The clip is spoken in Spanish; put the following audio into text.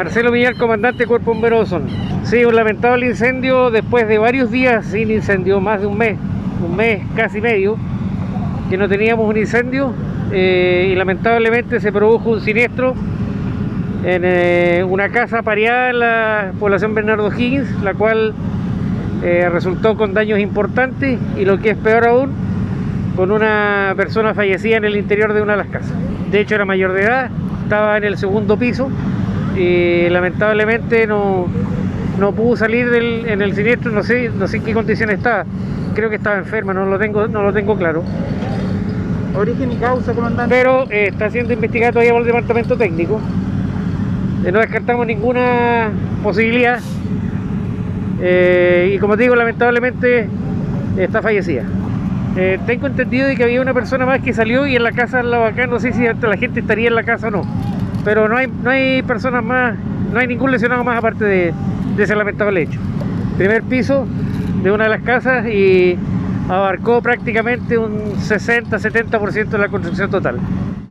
Marcelo Villar, comandante Cuerpo Bombero. Sí, un lamentable incendio después de varios días sin incendio, más de un mes, un mes casi medio, que no teníamos un incendio eh, y lamentablemente se produjo un siniestro en eh, una casa pareada en la población Bernardo Higgins, la cual eh, resultó con daños importantes y lo que es peor aún, con una persona fallecida en el interior de una de las casas. De hecho era mayor de edad, estaba en el segundo piso y lamentablemente no, no pudo salir del, en el siniestro, no sé, no sé en qué condición estaba, creo que estaba enferma, no lo tengo, no lo tengo claro. Origen y causa, comandante. Pero eh, está siendo investigado todavía por el departamento técnico. Eh, no descartamos ninguna posibilidad. Eh, y como te digo, lamentablemente está fallecida. Eh, tengo entendido de que había una persona más que salió y en la casa al lado acá, no sé si la gente estaría en la casa o no. Pero no hay, no hay personas más, no hay ningún lesionado más aparte de, de ese lamentable hecho. Primer piso de una de las casas y abarcó prácticamente un 60-70% de la construcción total.